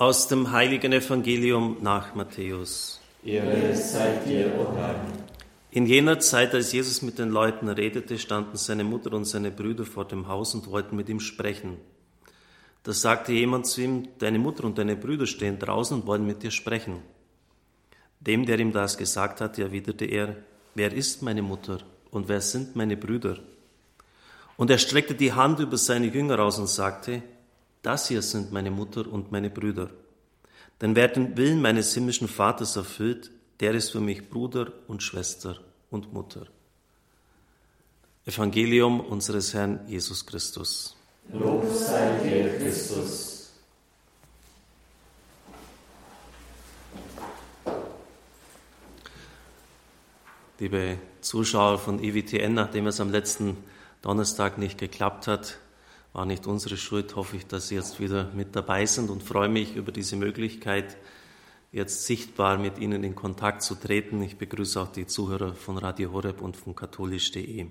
Aus dem heiligen Evangelium nach Matthäus. Ehre sei dir, o Herr. In jener Zeit, als Jesus mit den Leuten redete, standen seine Mutter und seine Brüder vor dem Haus und wollten mit ihm sprechen. Da sagte jemand zu ihm, deine Mutter und deine Brüder stehen draußen und wollen mit dir sprechen. Dem, der ihm das gesagt hatte, erwiderte er, wer ist meine Mutter und wer sind meine Brüder? Und er streckte die Hand über seine Jünger aus und sagte, das hier sind meine Mutter und meine Brüder. Denn wer den Willen meines himmlischen Vaters erfüllt, der ist für mich Bruder und Schwester und Mutter. Evangelium unseres Herrn Jesus Christus. Lob sei dir, Christus. Liebe Zuschauer von EWTN, nachdem es am letzten Donnerstag nicht geklappt hat, war nicht unsere Schuld, hoffe ich, dass Sie jetzt wieder mit dabei sind und freue mich über diese Möglichkeit, jetzt sichtbar mit Ihnen in Kontakt zu treten. Ich begrüße auch die Zuhörer von Radio Horeb und von katholisch.de.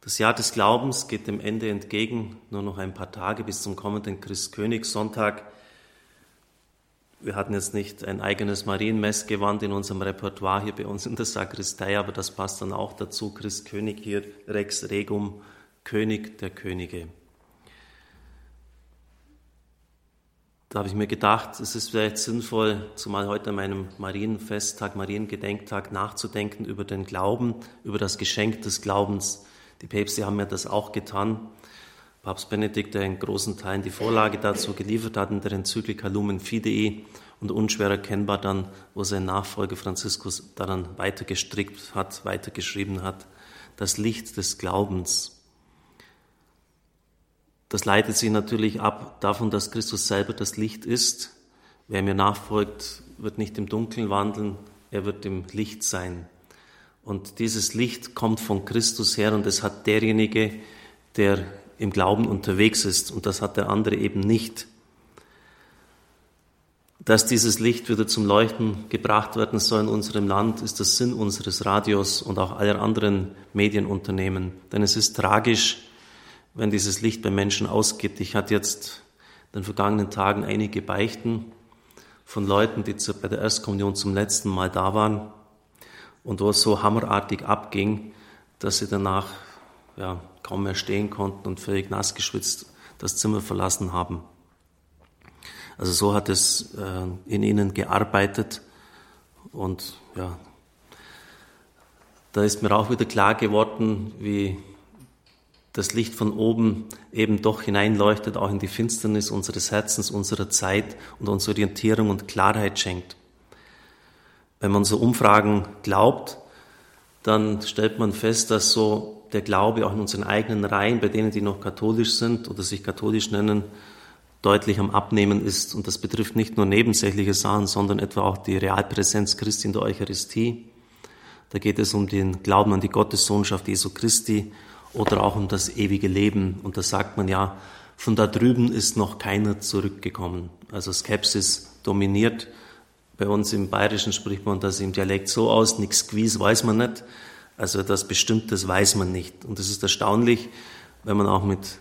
Das Jahr des Glaubens geht dem Ende entgegen, nur noch ein paar Tage bis zum kommenden Christkönigssonntag. Wir hatten jetzt nicht ein eigenes Marienmessgewand in unserem Repertoire hier bei uns in der Sakristei, aber das passt dann auch dazu. Christkönig hier, Rex Regum, König der Könige. Da habe ich mir gedacht, es ist vielleicht sinnvoll, zumal heute an meinem Marienfesttag, Mariengedenktag, nachzudenken über den Glauben, über das Geschenk des Glaubens. Die Päpste haben ja das auch getan. Papst Benedikt, der in großen Teilen die Vorlage dazu geliefert hat in der Enzyklika Lumen Fidei und unschwer erkennbar dann, wo sein Nachfolger Franziskus daran weitergestrickt hat, weitergeschrieben hat, das Licht des Glaubens. Das leitet sich natürlich ab davon, dass Christus selber das Licht ist. Wer mir nachfolgt, wird nicht im Dunkeln wandeln, er wird im Licht sein. Und dieses Licht kommt von Christus her und es hat derjenige, der im Glauben unterwegs ist und das hat der andere eben nicht. Dass dieses Licht wieder zum Leuchten gebracht werden soll in unserem Land, ist der Sinn unseres Radios und auch aller anderen Medienunternehmen. Denn es ist tragisch, wenn dieses Licht bei Menschen ausgeht. Ich hatte jetzt in den vergangenen Tagen einige Beichten von Leuten, die bei der Erstkommunion zum letzten Mal da waren und wo es so hammerartig abging, dass sie danach ja, kaum mehr stehen konnten und völlig nass geschwitzt das Zimmer verlassen haben. Also so hat es äh, in ihnen gearbeitet und ja, da ist mir auch wieder klar geworden, wie das Licht von oben eben doch hineinleuchtet, auch in die Finsternis unseres Herzens, unserer Zeit und uns Orientierung und Klarheit schenkt. Wenn man so Umfragen glaubt, dann stellt man fest, dass so der Glaube auch in unseren eigenen Reihen, bei denen, die noch katholisch sind oder sich katholisch nennen, deutlich am Abnehmen ist. Und das betrifft nicht nur nebensächliche Sachen, sondern etwa auch die Realpräsenz Christi in der Eucharistie. Da geht es um den Glauben an die Gottessohnschaft Jesu Christi oder auch um das ewige Leben. Und da sagt man ja, von da drüben ist noch keiner zurückgekommen. Also Skepsis dominiert. Bei uns im Bayerischen spricht man das im Dialekt so aus, nichts gewiss weiß man nicht. Also das Bestimmtes weiß man nicht. Und es ist erstaunlich, wenn man auch mit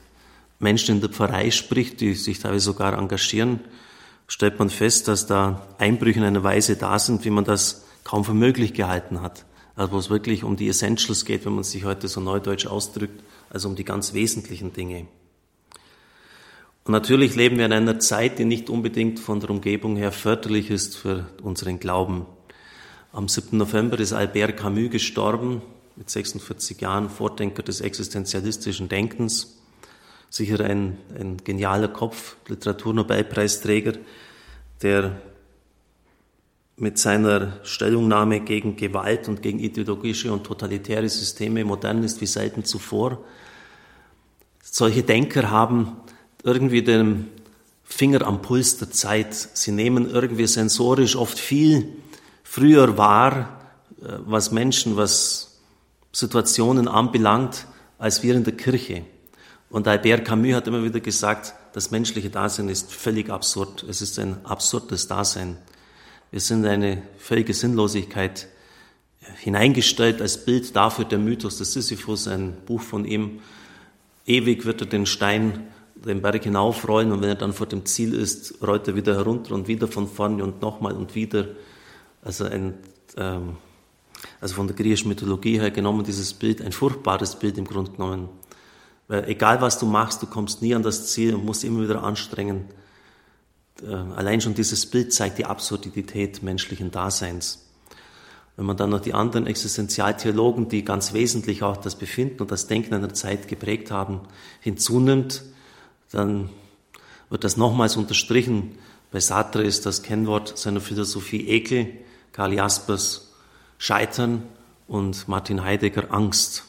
Menschen in der Pfarrei spricht, die sich teilweise sogar engagieren, stellt man fest, dass da Einbrüche in einer Weise da sind, wie man das kaum für möglich gehalten hat also wo es wirklich um die Essentials geht, wenn man sich heute so neudeutsch ausdrückt, also um die ganz wesentlichen Dinge. Und natürlich leben wir in einer Zeit, die nicht unbedingt von der Umgebung her förderlich ist für unseren Glauben. Am 7. November ist Albert Camus gestorben, mit 46 Jahren, Vordenker des existenzialistischen Denkens. Sicher ein, ein genialer Kopf, Literaturnobelpreisträger, der mit seiner Stellungnahme gegen Gewalt und gegen ideologische und totalitäre Systeme modern ist wie selten zuvor. Solche Denker haben irgendwie den Finger am Puls der Zeit. Sie nehmen irgendwie sensorisch oft viel früher wahr, äh, was Menschen, was Situationen anbelangt, als wir in der Kirche. Und Albert Camus hat immer wieder gesagt, das menschliche Dasein ist völlig absurd. Es ist ein absurdes Dasein. Wir sind in eine völlige Sinnlosigkeit hineingestellt als Bild dafür der Mythos des Sisyphus, ein Buch von ihm. Ewig wird er den Stein den Berg hinaufrollen und wenn er dann vor dem Ziel ist, rollt er wieder herunter und wieder von vorne und nochmal und wieder. Also ein, ähm, also von der griechischen Mythologie her genommen, dieses Bild, ein furchtbares Bild im Grunde genommen. Weil egal was du machst, du kommst nie an das Ziel und musst immer wieder anstrengen. Äh, allein schon dieses Bild zeigt die Absurdität menschlichen Daseins. Wenn man dann noch die anderen Existenzialtheologen, die ganz wesentlich auch das Befinden und das Denken einer Zeit geprägt haben, hinzunimmt, dann wird das nochmals unterstrichen. Bei Sartre ist das Kennwort seiner Philosophie Ekel, Karl Jaspers Scheitern und Martin Heidegger Angst.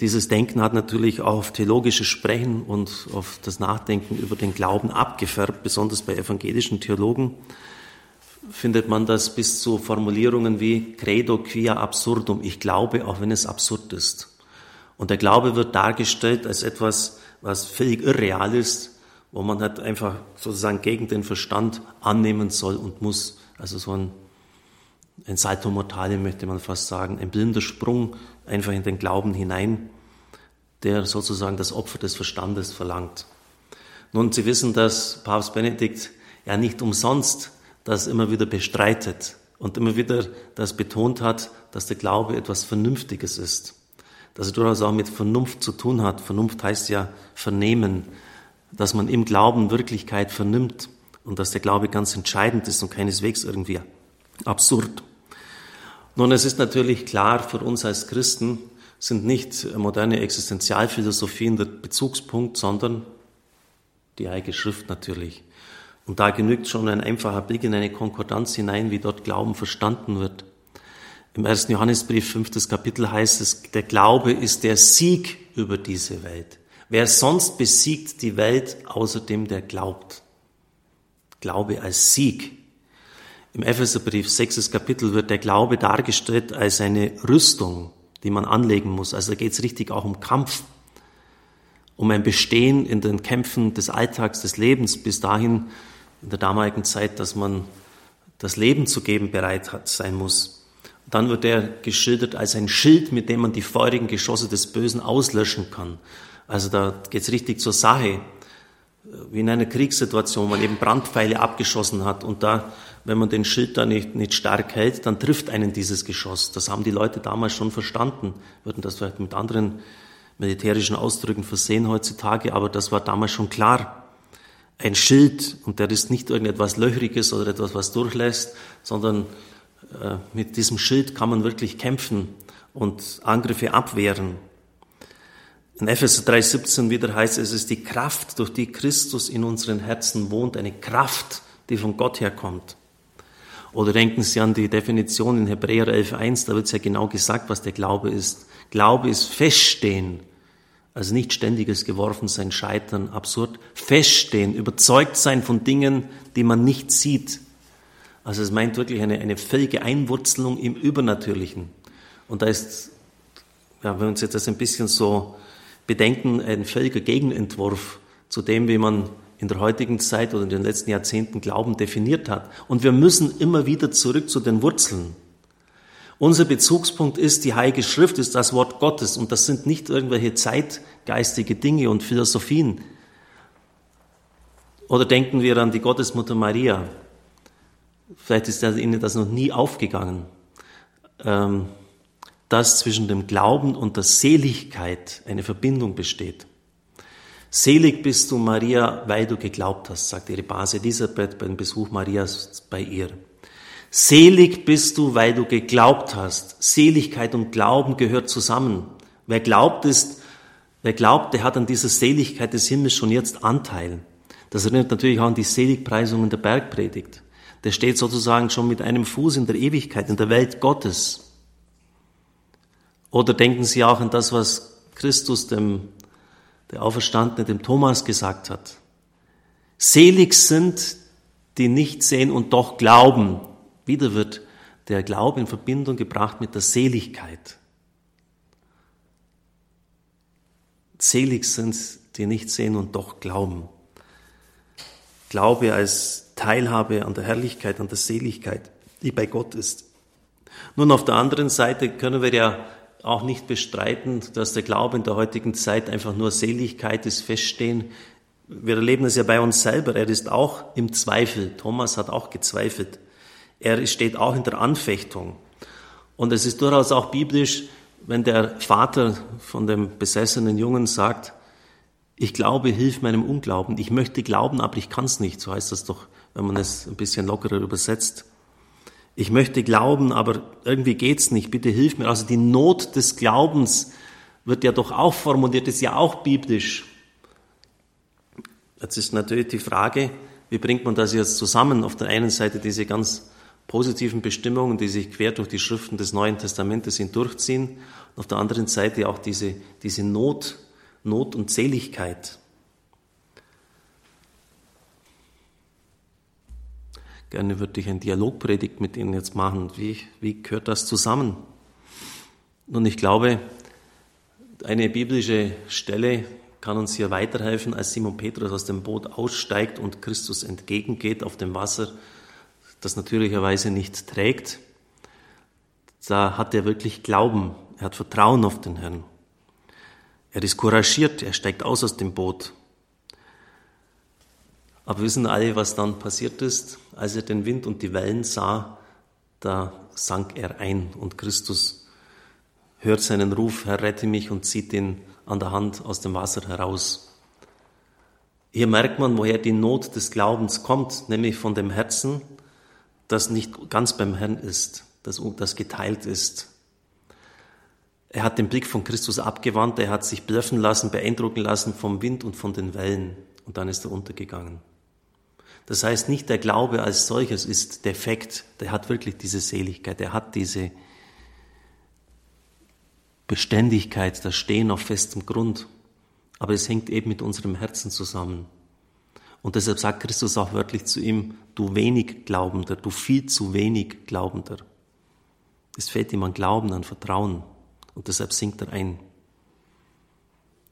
Dieses Denken hat natürlich auch auf theologisches Sprechen und auf das Nachdenken über den Glauben abgefärbt, besonders bei evangelischen Theologen findet man das bis zu Formulierungen wie Credo quia absurdum, ich glaube, auch wenn es absurd ist. Und der Glaube wird dargestellt als etwas, was völlig irreal ist, wo man halt einfach sozusagen gegen den Verstand annehmen soll und muss. Also so ein, ein Salto mortale möchte man fast sagen, ein blinder Sprung einfach in den Glauben hinein, der sozusagen das Opfer des Verstandes verlangt. Nun, Sie wissen, dass Papst Benedikt ja nicht umsonst das immer wieder bestreitet und immer wieder das betont hat, dass der Glaube etwas Vernünftiges ist dass er durchaus auch mit Vernunft zu tun hat. Vernunft heißt ja vernehmen, dass man im Glauben Wirklichkeit vernimmt und dass der Glaube ganz entscheidend ist und keineswegs irgendwie absurd. Nun, es ist natürlich klar, für uns als Christen sind nicht moderne Existenzialphilosophien der Bezugspunkt, sondern die Heilige Schrift natürlich. Und da genügt schon ein einfacher Blick in eine Konkordanz hinein, wie dort Glauben verstanden wird. Im ersten Johannesbrief, fünftes Kapitel heißt es, der Glaube ist der Sieg über diese Welt. Wer sonst besiegt die Welt außer dem, der glaubt? Glaube als Sieg. Im Epheserbrief, sechstes Kapitel, wird der Glaube dargestellt als eine Rüstung, die man anlegen muss. Also da geht es richtig auch um Kampf, um ein Bestehen in den Kämpfen des Alltags, des Lebens, bis dahin in der damaligen Zeit, dass man das Leben zu geben bereit sein muss. Dann wird er geschildert als ein Schild, mit dem man die feurigen Geschosse des Bösen auslöschen kann. Also da geht's richtig zur Sache, wie in einer Kriegssituation, man eben Brandpfeile abgeschossen hat und da, wenn man den Schild da nicht, nicht stark hält, dann trifft einen dieses Geschoss. Das haben die Leute damals schon verstanden, würden das vielleicht mit anderen militärischen Ausdrücken versehen heutzutage, aber das war damals schon klar. Ein Schild, und der ist nicht irgendetwas Löchriges oder etwas, was durchlässt, sondern äh, mit diesem Schild kann man wirklich kämpfen und Angriffe abwehren. In Epheser 3,17 wieder heißt es, es ist die Kraft, durch die Christus in unseren Herzen wohnt, eine Kraft, die von Gott herkommt. Oder denken Sie an die Definition in Hebräer 11,1, da wird es ja genau gesagt, was der Glaube ist. Glaube ist Feststehen, also nicht ständiges Geworfensein, Scheitern, absurd. Feststehen, überzeugt sein von Dingen, die man nicht sieht, also es meint wirklich eine, eine völlige Einwurzelung im Übernatürlichen. Und da ist, ja, wenn uns jetzt das ein bisschen so bedenken, ein völliger Gegenentwurf zu dem, wie man in der heutigen Zeit oder in den letzten Jahrzehnten Glauben definiert hat. Und wir müssen immer wieder zurück zu den Wurzeln. Unser Bezugspunkt ist die Heilige Schrift, ist das Wort Gottes und das sind nicht irgendwelche zeitgeistige Dinge und Philosophien. Oder denken wir an die Gottesmutter Maria. Vielleicht ist Ihnen das noch nie aufgegangen, ähm, dass zwischen dem Glauben und der Seligkeit eine Verbindung besteht. Selig bist du, Maria, weil du geglaubt hast, sagt ihre Base Elisabeth beim Besuch Marias bei ihr. Selig bist du, weil du geglaubt hast. Seligkeit und Glauben gehört zusammen. Wer glaubt ist, wer glaubt, der hat an dieser Seligkeit des Himmels schon jetzt Anteil. Das erinnert natürlich auch an die Seligpreisungen der Bergpredigt der steht sozusagen schon mit einem Fuß in der Ewigkeit, in der Welt Gottes. Oder denken Sie auch an das, was Christus dem, der Auferstandene, dem Thomas gesagt hat. Selig sind, die nicht sehen und doch glauben. Wieder wird der Glaube in Verbindung gebracht mit der Seligkeit. Selig sind, die nicht sehen und doch glauben. Glaube als Teilhabe an der Herrlichkeit, an der Seligkeit, die bei Gott ist. Nun, auf der anderen Seite können wir ja auch nicht bestreiten, dass der Glaube in der heutigen Zeit einfach nur Seligkeit ist, Feststehen. Wir erleben es ja bei uns selber. Er ist auch im Zweifel. Thomas hat auch gezweifelt. Er steht auch in der Anfechtung. Und es ist durchaus auch biblisch, wenn der Vater von dem besessenen Jungen sagt, ich glaube, hilf meinem Unglauben. Ich möchte glauben, aber ich kann es nicht. So heißt das doch, wenn man es ein bisschen lockerer übersetzt. Ich möchte glauben, aber irgendwie geht's nicht. Bitte hilf mir. Also die Not des Glaubens wird ja doch auch formuliert, ist ja auch biblisch. Jetzt ist natürlich die Frage, wie bringt man das jetzt zusammen? Auf der einen Seite diese ganz positiven Bestimmungen, die sich quer durch die Schriften des Neuen Testamentes hindurchziehen, und auf der anderen Seite auch diese, diese Not, Not und Seligkeit. Gerne würde ich ein Dialogpredigt mit Ihnen jetzt machen. Wie, wie gehört das zusammen? Nun, ich glaube, eine biblische Stelle kann uns hier weiterhelfen, als Simon Petrus aus dem Boot aussteigt und Christus entgegengeht auf dem Wasser, das natürlicherweise nicht trägt. Da hat er wirklich Glauben, er hat Vertrauen auf den Herrn. Er ist couragiert, er steigt aus aus dem Boot. Aber wissen alle, was dann passiert ist? Als er den Wind und die Wellen sah, da sank er ein und Christus hört seinen Ruf, Herr, rette mich und zieht ihn an der Hand aus dem Wasser heraus. Hier merkt man, woher die Not des Glaubens kommt, nämlich von dem Herzen, das nicht ganz beim Herrn ist, das, das geteilt ist. Er hat den Blick von Christus abgewandt, er hat sich blöffen lassen, beeindrucken lassen vom Wind und von den Wellen und dann ist er untergegangen. Das heißt, nicht der Glaube als solches ist defekt, der hat wirklich diese Seligkeit, der hat diese Beständigkeit, das Stehen auf festem Grund. Aber es hängt eben mit unserem Herzen zusammen. Und deshalb sagt Christus auch wörtlich zu ihm, du wenig Glaubender, du viel zu wenig Glaubender. Es fehlt ihm an Glauben, an Vertrauen. Und deshalb sinkt er ein.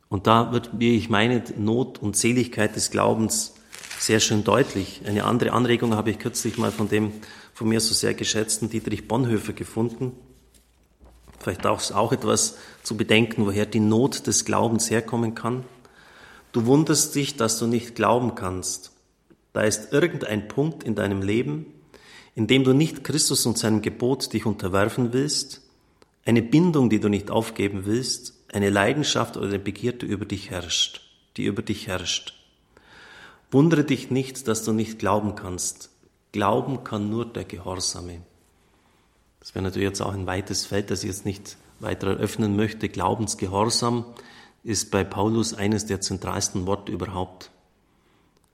Und da wird, wie ich meine, Not und Seligkeit des Glaubens sehr schön deutlich. Eine andere Anregung habe ich kürzlich mal von dem von mir so sehr geschätzten Dietrich Bonhoeffer gefunden. Vielleicht auch, auch etwas zu bedenken, woher die Not des Glaubens herkommen kann. Du wunderst dich, dass du nicht glauben kannst. Da ist irgendein Punkt in deinem Leben, in dem du nicht Christus und seinem Gebot dich unterwerfen willst, eine Bindung, die du nicht aufgeben willst, eine Leidenschaft oder eine Begierde über dich herrscht, die über dich herrscht. Wundere dich nicht, dass du nicht glauben kannst. Glauben kann nur der Gehorsame. Das wäre natürlich jetzt auch ein weites Feld, das ich jetzt nicht weiter eröffnen möchte. Glaubensgehorsam ist bei Paulus eines der zentralsten Worte überhaupt.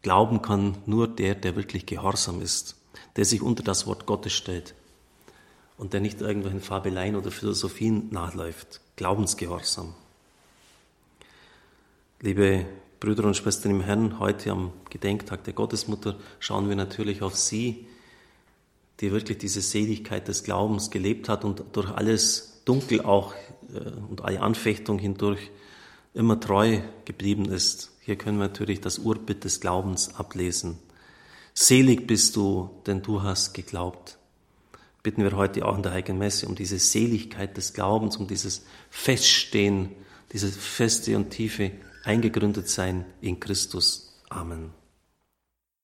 Glauben kann nur der, der wirklich gehorsam ist, der sich unter das Wort Gottes stellt und der nicht irgendwelchen Fabeleien oder Philosophien nachläuft. Glaubensgehorsam. Liebe Brüder und Schwestern im Herrn, heute am Gedenktag der Gottesmutter schauen wir natürlich auf Sie, die wirklich diese Seligkeit des Glaubens gelebt hat und durch alles Dunkel auch äh, und alle Anfechtung hindurch immer treu geblieben ist. Hier können wir natürlich das Urbild des Glaubens ablesen. Selig bist du, denn du hast geglaubt. Bitten wir heute auch in der Heiligen Messe um diese Seligkeit des Glaubens, um dieses Feststehen, dieses feste und tiefe eingegründet sein in Christus. Amen.